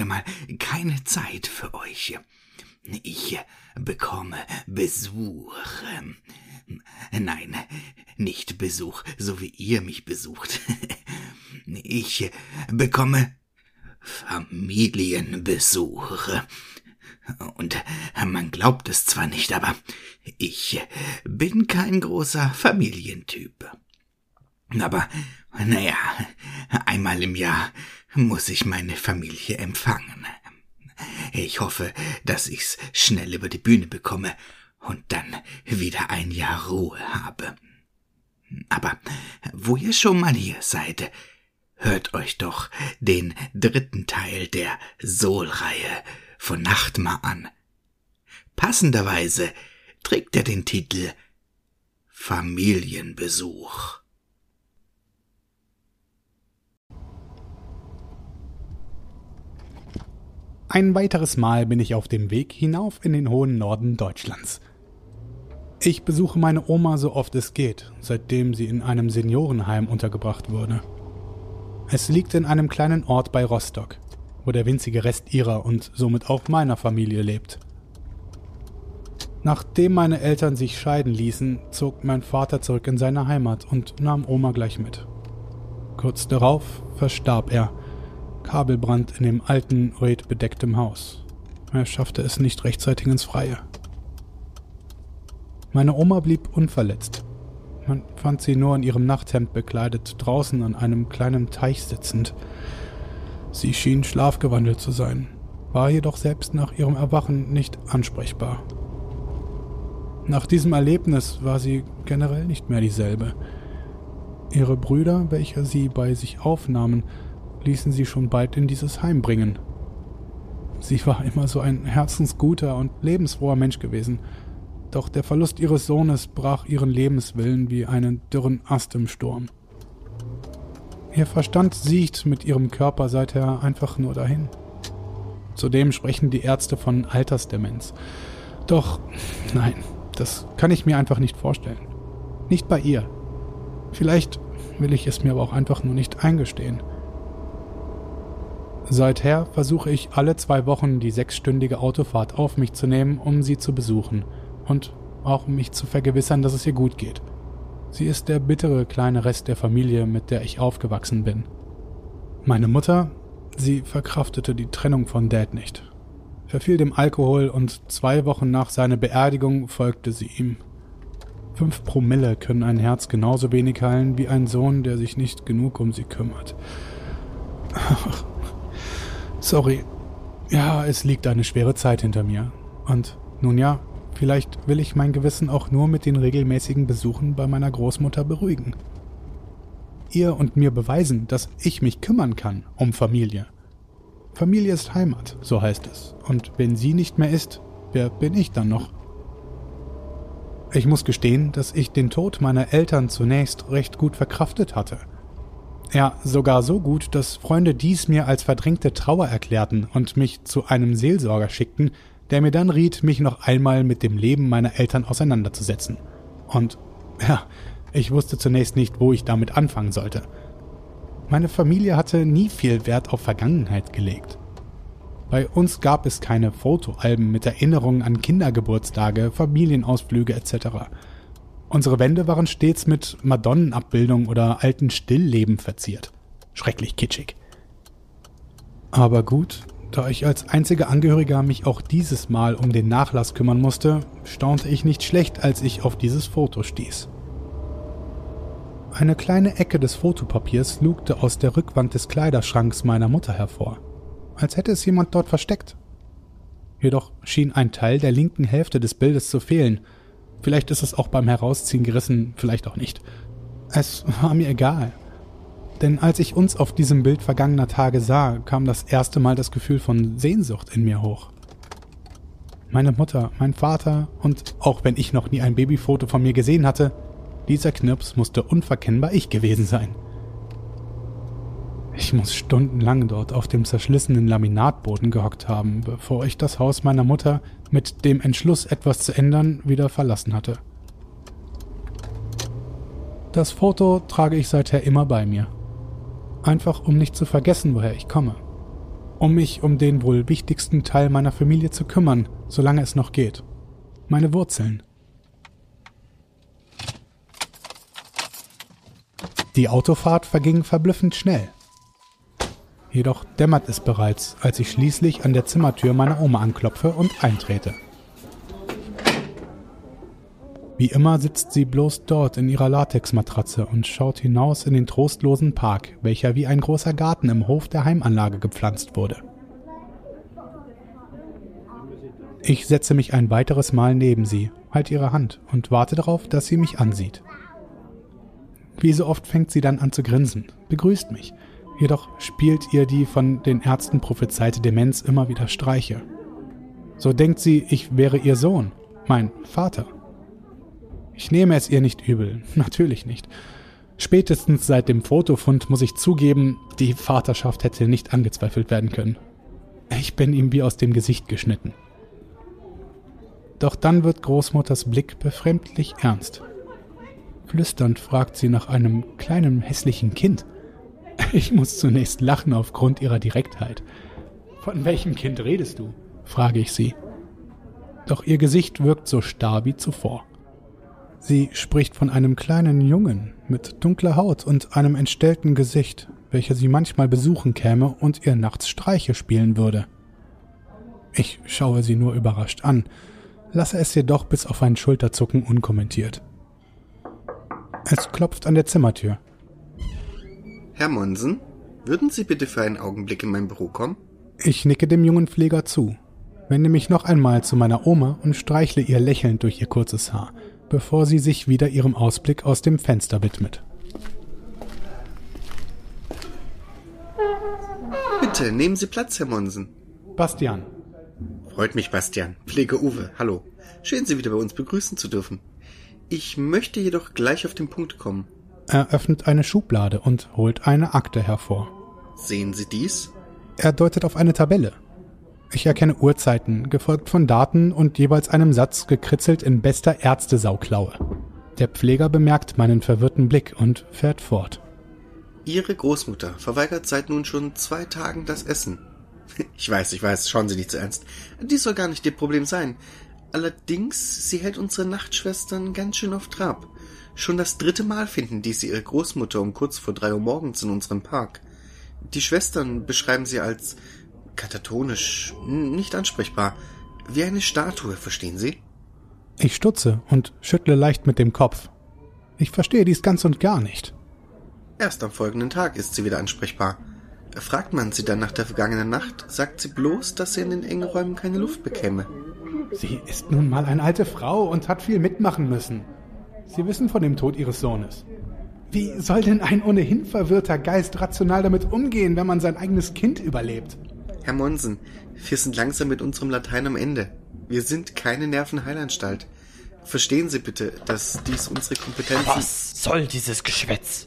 wieder mal keine Zeit für euch. Ich bekomme Besuch. Nein, nicht Besuch, so wie ihr mich besucht. Ich bekomme Familienbesuch. Und man glaubt es zwar nicht, aber ich bin kein großer Familientyp. Aber naja, einmal im Jahr muss ich meine Familie empfangen. Ich hoffe, dass ich's schnell über die Bühne bekomme und dann wieder ein Jahr Ruhe habe. Aber wo ihr schon mal hier seid, hört euch doch den dritten Teil der Soul-Reihe von Nachtmar an. Passenderweise trägt er den Titel Familienbesuch. Ein weiteres Mal bin ich auf dem Weg hinauf in den hohen Norden Deutschlands. Ich besuche meine Oma so oft es geht, seitdem sie in einem Seniorenheim untergebracht wurde. Es liegt in einem kleinen Ort bei Rostock, wo der winzige Rest ihrer und somit auch meiner Familie lebt. Nachdem meine Eltern sich scheiden ließen, zog mein Vater zurück in seine Heimat und nahm Oma gleich mit. Kurz darauf verstarb er Kabelbrand in dem alten, redbedecktem Haus. Er schaffte es nicht rechtzeitig ins Freie. Meine Oma blieb unverletzt. Man fand sie nur in ihrem Nachthemd bekleidet, draußen an einem kleinen Teich sitzend. Sie schien schlafgewandelt zu sein, war jedoch selbst nach ihrem Erwachen nicht ansprechbar. Nach diesem Erlebnis war sie generell nicht mehr dieselbe. Ihre Brüder, welche sie bei sich aufnahmen, ließen sie schon bald in dieses Heim bringen. Sie war immer so ein herzensguter und lebensfroher Mensch gewesen, doch der Verlust ihres Sohnes brach ihren Lebenswillen wie einen dürren Ast im Sturm. Ihr Verstand sieht mit ihrem Körper seither einfach nur dahin. Zudem sprechen die Ärzte von Altersdemenz. Doch, nein, das kann ich mir einfach nicht vorstellen. Nicht bei ihr. Vielleicht will ich es mir aber auch einfach nur nicht eingestehen. Seither versuche ich alle zwei Wochen die sechsstündige Autofahrt auf mich zu nehmen, um sie zu besuchen und auch um mich zu vergewissern, dass es ihr gut geht. Sie ist der bittere kleine Rest der Familie, mit der ich aufgewachsen bin. Meine Mutter, sie verkraftete die Trennung von Dad nicht, verfiel dem Alkohol und zwei Wochen nach seiner Beerdigung folgte sie ihm. Fünf Promille können ein Herz genauso wenig heilen wie ein Sohn, der sich nicht genug um sie kümmert. Sorry. Ja, es liegt eine schwere Zeit hinter mir. Und nun ja, vielleicht will ich mein Gewissen auch nur mit den regelmäßigen Besuchen bei meiner Großmutter beruhigen. Ihr und mir beweisen, dass ich mich kümmern kann um Familie. Familie ist Heimat, so heißt es. Und wenn sie nicht mehr ist, wer bin ich dann noch? Ich muss gestehen, dass ich den Tod meiner Eltern zunächst recht gut verkraftet hatte. Ja, sogar so gut, dass Freunde dies mir als verdrängte Trauer erklärten und mich zu einem Seelsorger schickten, der mir dann riet, mich noch einmal mit dem Leben meiner Eltern auseinanderzusetzen. Und ja, ich wusste zunächst nicht, wo ich damit anfangen sollte. Meine Familie hatte nie viel Wert auf Vergangenheit gelegt. Bei uns gab es keine Fotoalben mit Erinnerungen an Kindergeburtstage, Familienausflüge etc. Unsere Wände waren stets mit Madonnenabbildungen oder alten Stillleben verziert. Schrecklich kitschig. Aber gut, da ich als einziger Angehöriger mich auch dieses Mal um den Nachlass kümmern musste, staunte ich nicht schlecht, als ich auf dieses Foto stieß. Eine kleine Ecke des Fotopapiers lugte aus der Rückwand des Kleiderschranks meiner Mutter hervor, als hätte es jemand dort versteckt. Jedoch schien ein Teil der linken Hälfte des Bildes zu fehlen, Vielleicht ist es auch beim Herausziehen gerissen, vielleicht auch nicht. Es war mir egal. Denn als ich uns auf diesem Bild vergangener Tage sah, kam das erste Mal das Gefühl von Sehnsucht in mir hoch. Meine Mutter, mein Vater und auch wenn ich noch nie ein Babyfoto von mir gesehen hatte, dieser Knirps musste unverkennbar ich gewesen sein. Ich muss stundenlang dort auf dem zerschlissenen Laminatboden gehockt haben, bevor ich das Haus meiner Mutter mit dem Entschluss, etwas zu ändern, wieder verlassen hatte. Das Foto trage ich seither immer bei mir Einfach um nicht zu vergessen, woher ich komme. Um mich um den wohl wichtigsten Teil meiner Familie zu kümmern, solange es noch geht. Meine Wurzeln. Die Autofahrt verging verblüffend schnell. Jedoch dämmert es bereits, als ich schließlich an der Zimmertür meiner Oma anklopfe und eintrete. Wie immer sitzt sie bloß dort in ihrer Latexmatratze und schaut hinaus in den trostlosen Park, welcher wie ein großer Garten im Hof der Heimanlage gepflanzt wurde. Ich setze mich ein weiteres Mal neben sie, halte ihre Hand und warte darauf, dass sie mich ansieht. Wie so oft fängt sie dann an zu grinsen, begrüßt mich, jedoch spielt ihr die von den Ärzten prophezeite Demenz immer wieder Streiche. So denkt sie, ich wäre ihr Sohn, mein Vater. Ich nehme es ihr nicht übel, natürlich nicht. Spätestens seit dem Fotofund muss ich zugeben, die Vaterschaft hätte nicht angezweifelt werden können. Ich bin ihm wie aus dem Gesicht geschnitten. Doch dann wird Großmutters Blick befremdlich ernst. Flüsternd fragt sie nach einem kleinen hässlichen Kind. Ich muss zunächst lachen aufgrund ihrer Direktheit. Von welchem Kind redest du? frage ich sie. Doch ihr Gesicht wirkt so starr wie zuvor. Sie spricht von einem kleinen Jungen mit dunkler Haut und einem entstellten Gesicht, welcher sie manchmal besuchen käme und ihr nachts Streiche spielen würde. Ich schaue sie nur überrascht an, lasse es jedoch bis auf ein Schulterzucken unkommentiert. Es klopft an der Zimmertür. Herr Monsen, würden Sie bitte für einen Augenblick in mein Büro kommen? Ich nicke dem jungen Pfleger zu, wende mich noch einmal zu meiner Oma und streichle ihr lächelnd durch ihr kurzes Haar, bevor sie sich wieder ihrem Ausblick aus dem Fenster widmet. Bitte, nehmen Sie Platz, Herr Monsen. Bastian. Freut mich, Bastian. Pflege Uwe, hallo. Schön, Sie wieder bei uns begrüßen zu dürfen. Ich möchte jedoch gleich auf den Punkt kommen. Er öffnet eine Schublade und holt eine Akte hervor. Sehen Sie dies? Er deutet auf eine Tabelle. Ich erkenne Uhrzeiten, gefolgt von Daten und jeweils einem Satz gekritzelt in bester Ärztesauklaue. Der Pfleger bemerkt meinen verwirrten Blick und fährt fort. Ihre Großmutter verweigert seit nun schon zwei Tagen das Essen. Ich weiß, ich weiß, schauen Sie nicht zu so ernst. Dies soll gar nicht Ihr Problem sein. Allerdings, sie hält unsere Nachtschwestern ganz schön auf Trab. Schon das dritte Mal finden diese ihre Großmutter um kurz vor drei Uhr morgens in unserem Park. Die Schwestern beschreiben sie als katatonisch, nicht ansprechbar, wie eine Statue, verstehen Sie? Ich stutze und schüttle leicht mit dem Kopf. Ich verstehe dies ganz und gar nicht. Erst am folgenden Tag ist sie wieder ansprechbar. Fragt man sie dann nach der vergangenen Nacht, sagt sie bloß, dass sie in den engen Räumen keine Luft bekäme. Sie ist nun mal eine alte Frau und hat viel mitmachen müssen. Sie wissen von dem Tod Ihres Sohnes. Wie soll denn ein ohnehin verwirrter Geist rational damit umgehen, wenn man sein eigenes Kind überlebt? Herr Monsen, wir sind langsam mit unserem Latein am Ende. Wir sind keine Nervenheilanstalt. Verstehen Sie bitte, dass dies unsere Kompetenz Was soll dieses Geschwätz?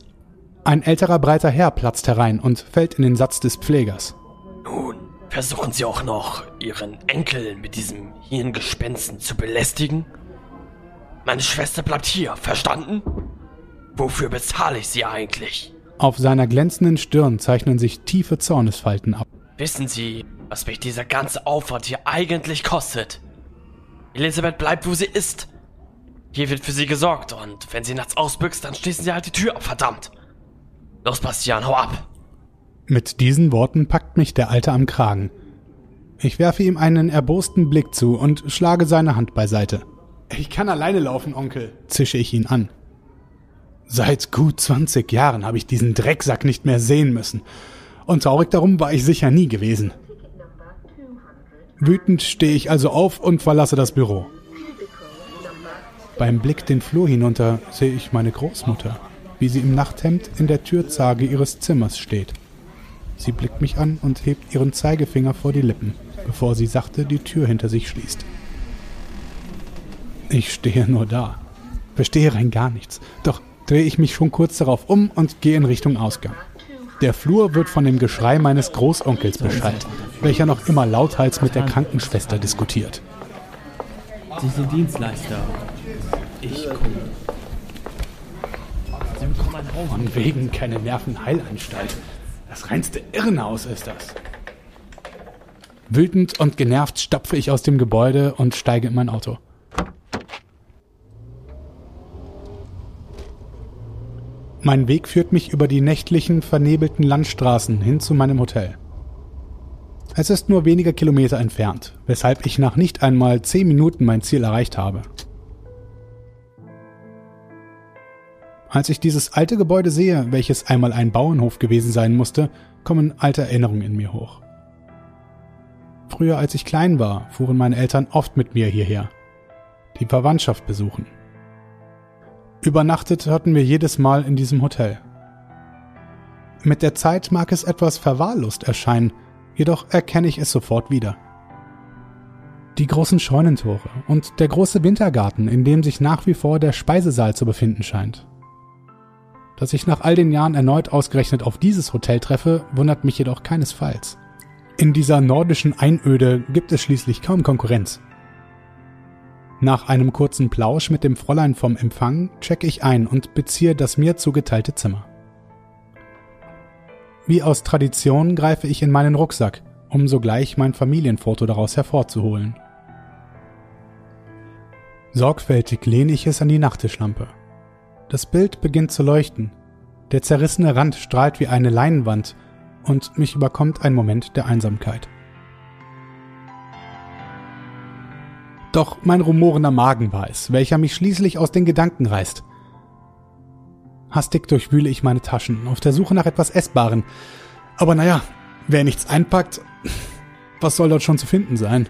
Ein älterer breiter Herr platzt herein und fällt in den Satz des Pflegers. Nun, versuchen Sie auch noch, Ihren Enkel mit diesem Hirngespensten zu belästigen? Meine Schwester bleibt hier, verstanden? Wofür bezahle ich sie eigentlich? Auf seiner glänzenden Stirn zeichnen sich tiefe Zornesfalten ab. Wissen Sie, was mich dieser ganze Aufwand hier eigentlich kostet? Elisabeth bleibt, wo sie ist. Hier wird für sie gesorgt und wenn sie nachts ausbüchst, dann schließen sie halt die Tür ab, verdammt. Los, Bastian, hau ab. Mit diesen Worten packt mich der Alte am Kragen. Ich werfe ihm einen erbosten Blick zu und schlage seine Hand beiseite. Ich kann alleine laufen, Onkel, zische ich ihn an. Seit gut 20 Jahren habe ich diesen Drecksack nicht mehr sehen müssen. Und traurig darum war ich sicher nie gewesen. Wütend stehe ich also auf und verlasse das Büro. Beim Blick den Flur hinunter sehe ich meine Großmutter, wie sie im Nachthemd in der Türzage ihres Zimmers steht. Sie blickt mich an und hebt ihren Zeigefinger vor die Lippen, bevor sie sachte die Tür hinter sich schließt. Ich stehe nur da, verstehe rein gar nichts, doch drehe ich mich schon kurz darauf um und gehe in Richtung Ausgang. Der Flur wird von dem Geschrei meines Großonkels beschallt, welcher noch immer lauthals mit der Krankenschwester diskutiert. Sie sind Dienstleister. Ich komme. Sie bekommen ein Haus. Von wegen keine Nervenheilanstalt. Das reinste Irrenhaus ist das. Wütend und genervt stapfe ich aus dem Gebäude und steige in mein Auto. Mein Weg führt mich über die nächtlichen, vernebelten Landstraßen hin zu meinem Hotel. Es ist nur wenige Kilometer entfernt, weshalb ich nach nicht einmal zehn Minuten mein Ziel erreicht habe. Als ich dieses alte Gebäude sehe, welches einmal ein Bauernhof gewesen sein musste, kommen alte Erinnerungen in mir hoch. Früher, als ich klein war, fuhren meine Eltern oft mit mir hierher. Die Verwandtschaft besuchen. Übernachtet hatten wir jedes Mal in diesem Hotel. Mit der Zeit mag es etwas verwahrlost erscheinen, jedoch erkenne ich es sofort wieder. Die großen Scheunentore und der große Wintergarten, in dem sich nach wie vor der Speisesaal zu befinden scheint. Dass ich nach all den Jahren erneut ausgerechnet auf dieses Hotel treffe, wundert mich jedoch keinesfalls. In dieser nordischen Einöde gibt es schließlich kaum Konkurrenz. Nach einem kurzen Plausch mit dem Fräulein vom Empfang checke ich ein und beziehe das mir zugeteilte Zimmer. Wie aus Tradition greife ich in meinen Rucksack, um sogleich mein Familienfoto daraus hervorzuholen. Sorgfältig lehne ich es an die Nachttischlampe. Das Bild beginnt zu leuchten. Der zerrissene Rand strahlt wie eine Leinwand und mich überkommt ein Moment der Einsamkeit. Doch mein rumorender Magen war es, welcher mich schließlich aus den Gedanken reißt. Hastig durchwühle ich meine Taschen, auf der Suche nach etwas Essbaren. Aber naja, wer nichts einpackt, was soll dort schon zu finden sein?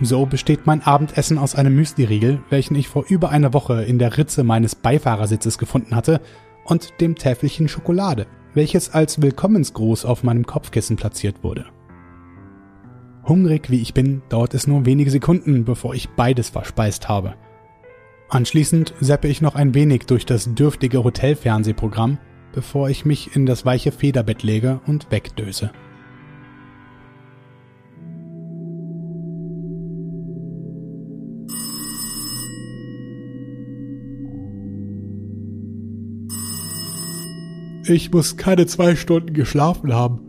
So besteht mein Abendessen aus einem Müsli-Riegel, welchen ich vor über einer Woche in der Ritze meines Beifahrersitzes gefunden hatte, und dem Täfelchen Schokolade, welches als Willkommensgruß auf meinem Kopfkissen platziert wurde. Hungrig wie ich bin, dauert es nur wenige Sekunden, bevor ich beides verspeist habe. Anschließend seppe ich noch ein wenig durch das dürftige Hotelfernsehprogramm, bevor ich mich in das weiche Federbett lege und wegdöse. Ich muss keine zwei Stunden geschlafen haben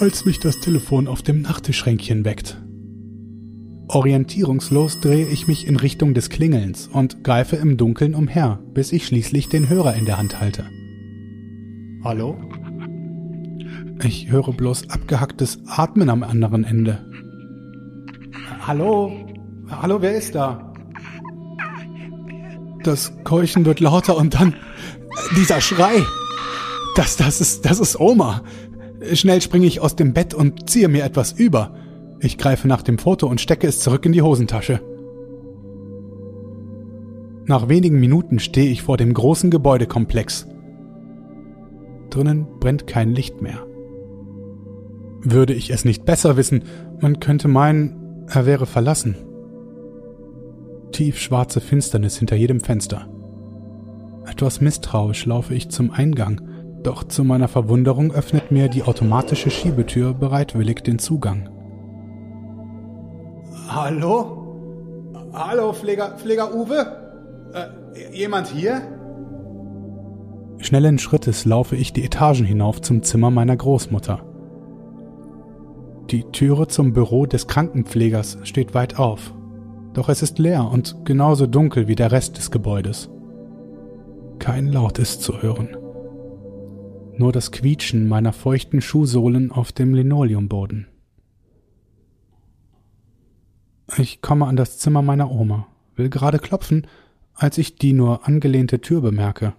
als mich das Telefon auf dem Nachttischschränkchen weckt. Orientierungslos drehe ich mich in Richtung des Klingelns und greife im Dunkeln umher, bis ich schließlich den Hörer in der Hand halte. Hallo? Ich höre bloß abgehacktes Atmen am anderen Ende. Hallo? Hallo, wer ist da? Das Keuchen wird lauter und dann dieser Schrei. Das, das ist, das ist Oma. Schnell springe ich aus dem Bett und ziehe mir etwas über. Ich greife nach dem Foto und stecke es zurück in die Hosentasche. Nach wenigen Minuten stehe ich vor dem großen Gebäudekomplex. Drinnen brennt kein Licht mehr. Würde ich es nicht besser wissen, man könnte meinen, er wäre verlassen. Tiefschwarze Finsternis hinter jedem Fenster. Etwas misstrauisch laufe ich zum Eingang doch zu meiner Verwunderung öffnet mir die automatische Schiebetür bereitwillig den Zugang. Hallo? Hallo, Pfleger, Pfleger Uwe? Äh, jemand hier? Schnellen Schrittes laufe ich die Etagen hinauf zum Zimmer meiner Großmutter. Die Türe zum Büro des Krankenpflegers steht weit auf, doch es ist leer und genauso dunkel wie der Rest des Gebäudes. Kein Laut ist zu hören nur das Quietschen meiner feuchten Schuhsohlen auf dem Linoleumboden. Ich komme an das Zimmer meiner Oma, will gerade klopfen, als ich die nur angelehnte Tür bemerke.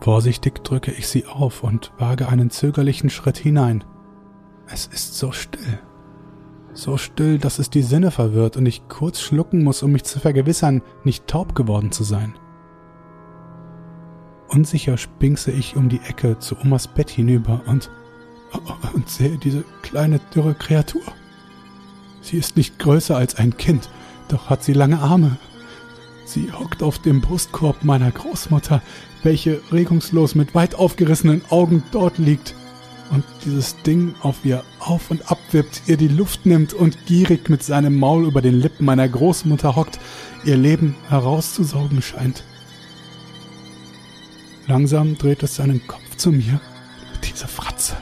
Vorsichtig drücke ich sie auf und wage einen zögerlichen Schritt hinein. Es ist so still. So still, dass es die Sinne verwirrt und ich kurz schlucken muss, um mich zu vergewissern, nicht taub geworden zu sein. Unsicher spinkse ich um die Ecke zu Omas Bett hinüber und, und sehe diese kleine dürre Kreatur. Sie ist nicht größer als ein Kind, doch hat sie lange Arme. Sie hockt auf dem Brustkorb meiner Großmutter, welche regungslos mit weit aufgerissenen Augen dort liegt und dieses Ding auf ihr auf und abwippt, ihr die Luft nimmt und gierig mit seinem Maul über den Lippen meiner Großmutter hockt, ihr Leben herauszusaugen scheint. Langsam dreht es seinen Kopf zu mir. Diese Fratze.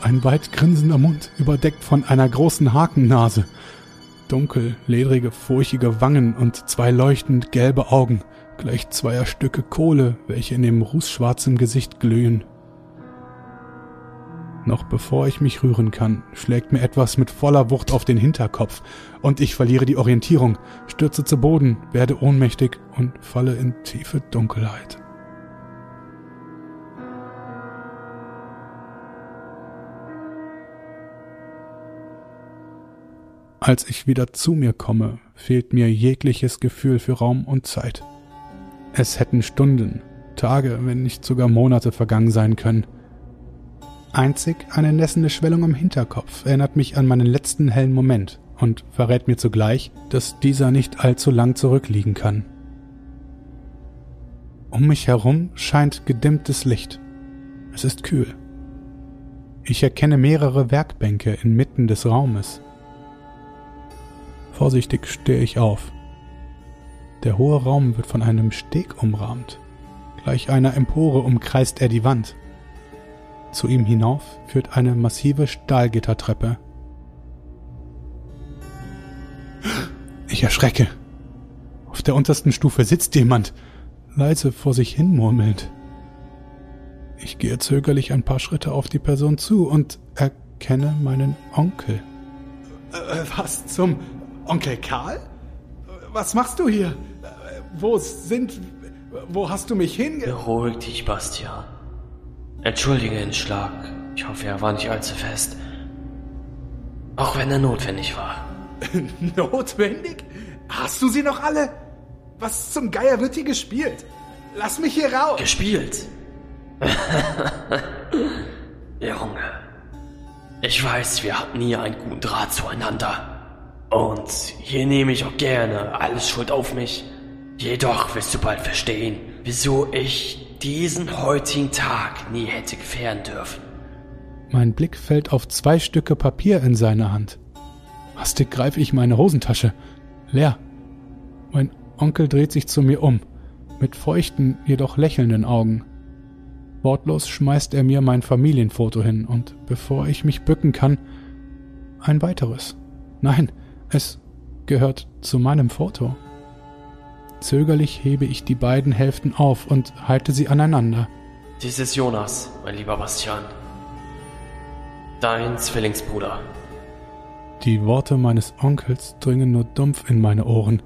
Ein weit grinsender Mund, überdeckt von einer großen Hakennase. Dunkel, ledrige, furchige Wangen und zwei leuchtend gelbe Augen, gleich zweier Stücke Kohle, welche in dem rußschwarzen Gesicht glühen. Noch bevor ich mich rühren kann, schlägt mir etwas mit voller Wucht auf den Hinterkopf und ich verliere die Orientierung, stürze zu Boden, werde ohnmächtig und falle in tiefe Dunkelheit. Als ich wieder zu mir komme, fehlt mir jegliches Gefühl für Raum und Zeit. Es hätten Stunden, Tage, wenn nicht sogar Monate vergangen sein können. Einzig eine nässende Schwellung am Hinterkopf erinnert mich an meinen letzten hellen Moment und verrät mir zugleich, dass dieser nicht allzu lang zurückliegen kann. Um mich herum scheint gedimmtes Licht. Es ist kühl. Ich erkenne mehrere Werkbänke inmitten des Raumes. Vorsichtig stehe ich auf. Der hohe Raum wird von einem Steg umrahmt. Gleich einer Empore umkreist er die Wand. Zu ihm hinauf führt eine massive Stahlgittertreppe. Ich erschrecke. Auf der untersten Stufe sitzt jemand, leise vor sich hin murmelnd. Ich gehe zögerlich ein paar Schritte auf die Person zu und erkenne meinen Onkel. Äh, was zum Onkel Karl? Was machst du hier? Wo sind. Wo hast du mich hinge. Beruhig dich, Bastian. Entschuldige den Schlag. Ich hoffe, er war nicht allzu fest. Auch wenn er notwendig war. Notwendig? Hast du sie noch alle? Was zum Geier wird hier gespielt? Lass mich hier raus! Gespielt? Junge. Ich weiß, wir hatten nie einen guten Draht zueinander. Und hier nehme ich auch gerne alles Schuld auf mich. Jedoch wirst du bald verstehen, wieso ich diesen heutigen Tag nie hätte gefährden dürfen. Mein Blick fällt auf zwei Stücke Papier in seiner Hand. Hastig greife ich meine Hosentasche. Leer. Mein Onkel dreht sich zu mir um, mit feuchten, jedoch lächelnden Augen. Wortlos schmeißt er mir mein Familienfoto hin und bevor ich mich bücken kann, ein weiteres. Nein, es gehört zu meinem Foto. Zögerlich hebe ich die beiden Hälften auf und halte sie aneinander. Dies ist Jonas, mein lieber Bastian. Dein Zwillingsbruder. Die Worte meines Onkels dringen nur dumpf in meine Ohren,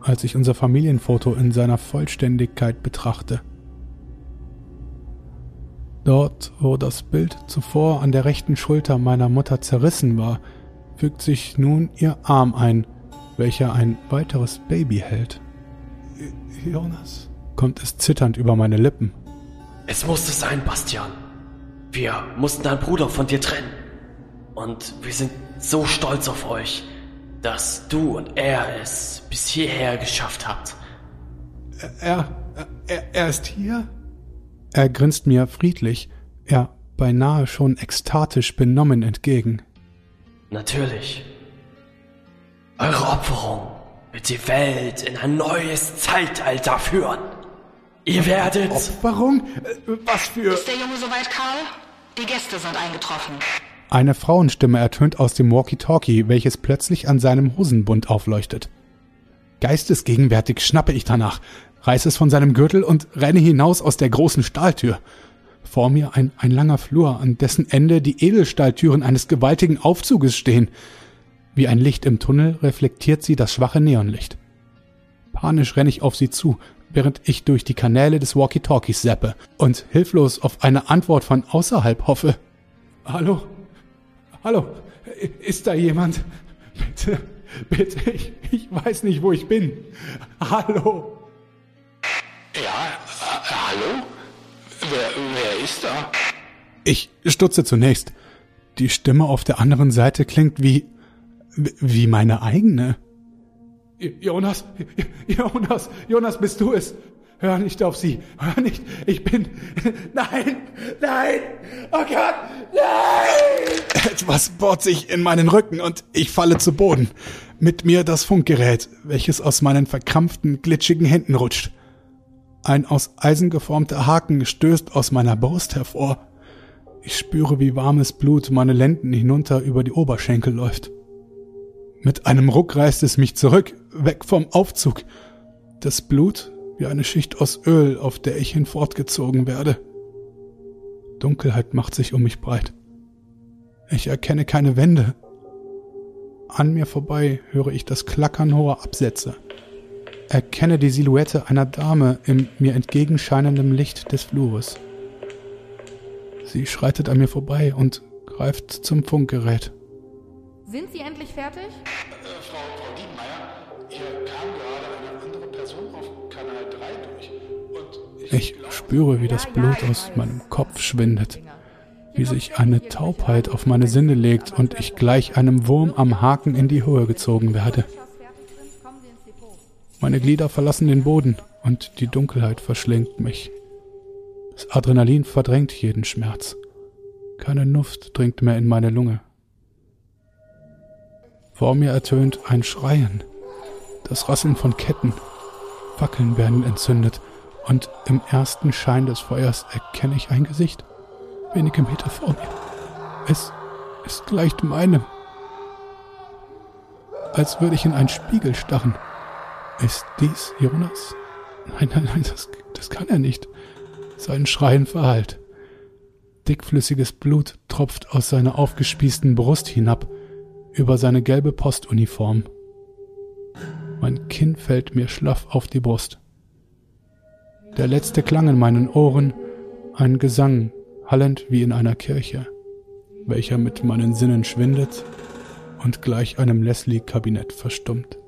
als ich unser Familienfoto in seiner Vollständigkeit betrachte. Dort, wo das Bild zuvor an der rechten Schulter meiner Mutter zerrissen war, fügt sich nun ihr Arm ein, welcher ein weiteres Baby hält. Jonas, kommt es zitternd über meine Lippen. Es musste sein, Bastian. Wir mussten deinen Bruder von dir trennen. Und wir sind so stolz auf euch, dass du und er es bis hierher geschafft habt. Er, er, er ist hier? Er grinst mir friedlich, er beinahe schon ekstatisch benommen entgegen. Natürlich. Eure Opferung wird die Welt in ein neues Zeitalter führen. Ihr werdet... Opferung? Was für... Ist der Junge soweit, Karl? Die Gäste sind eingetroffen. Eine Frauenstimme ertönt aus dem Walkie-Talkie, welches plötzlich an seinem Hosenbund aufleuchtet. Geistesgegenwärtig schnappe ich danach, reiße es von seinem Gürtel und renne hinaus aus der großen Stahltür. Vor mir ein, ein langer Flur, an dessen Ende die Edelstahltüren eines gewaltigen Aufzuges stehen. Wie ein Licht im Tunnel reflektiert sie das schwache Neonlicht. Panisch renne ich auf sie zu, während ich durch die Kanäle des Walkie-Talkies seppe und hilflos auf eine Antwort von außerhalb hoffe. Hallo? Hallo? Ist da jemand? Bitte, bitte, ich, ich weiß nicht, wo ich bin. Hallo? Ja, äh, hallo? Wer, wer ist da? Ich stutze zunächst. Die Stimme auf der anderen Seite klingt wie, wie meine eigene. Jonas, Jonas, Jonas, bist du es? Hör nicht auf sie. Hör nicht. Ich bin. Nein, nein. Oh Gott, nein. Etwas bohrt sich in meinen Rücken und ich falle zu Boden. Mit mir das Funkgerät, welches aus meinen verkrampften, glitschigen Händen rutscht. Ein aus Eisen geformter Haken stößt aus meiner Brust hervor. Ich spüre, wie warmes Blut meine Lenden hinunter über die Oberschenkel läuft. Mit einem Ruck reißt es mich zurück, weg vom Aufzug. Das Blut wie eine Schicht aus Öl, auf der ich hinfortgezogen werde. Dunkelheit macht sich um mich breit. Ich erkenne keine Wände. An mir vorbei höre ich das Klackern hoher Absätze. Erkenne die Silhouette einer Dame im mir entgegenscheinenden Licht des Flures. Sie schreitet an mir vorbei und greift zum Funkgerät. Sind Sie endlich fertig? Äh, Frau, Frau Diebenmeier, hier kam gerade eine andere Person auf Kanal 3 durch. Und ich, Ich spüre, wie das Blut aus meinem Kopf schwindet, wie sich eine Taubheit auf meine Sinne legt und ich gleich einem Wurm am Haken in die Höhe gezogen werde. Meine Glieder verlassen den Boden und die Dunkelheit verschlingt mich. Das Adrenalin verdrängt jeden Schmerz. Keine Luft dringt mehr in meine Lunge. Vor mir ertönt ein Schreien, das Rasseln von Ketten. Fackeln werden entzündet und im ersten Schein des Feuers erkenne ich ein Gesicht, wenige Meter vor mir. Es, es gleicht meinem, als würde ich in einen Spiegel starren. Ist dies Jonas? Nein, nein, nein, das, das kann er nicht. Sein Schreien verhallt. Dickflüssiges Blut tropft aus seiner aufgespießten Brust hinab, über seine gelbe Postuniform. Mein Kinn fällt mir schlaff auf die Brust. Der letzte Klang in meinen Ohren, ein Gesang, hallend wie in einer Kirche, welcher mit meinen Sinnen schwindet und gleich einem Leslie-Kabinett verstummt.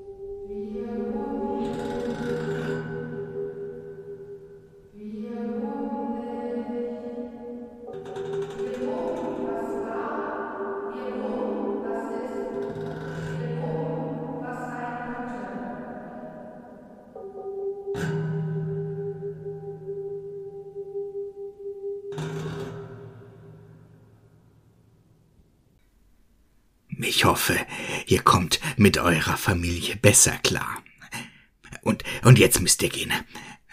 Ich hoffe, ihr kommt mit eurer Familie besser klar. Und, und jetzt müsst ihr gehen.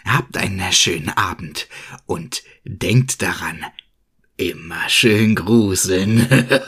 Habt einen schönen Abend und denkt daran, immer schön gruseln.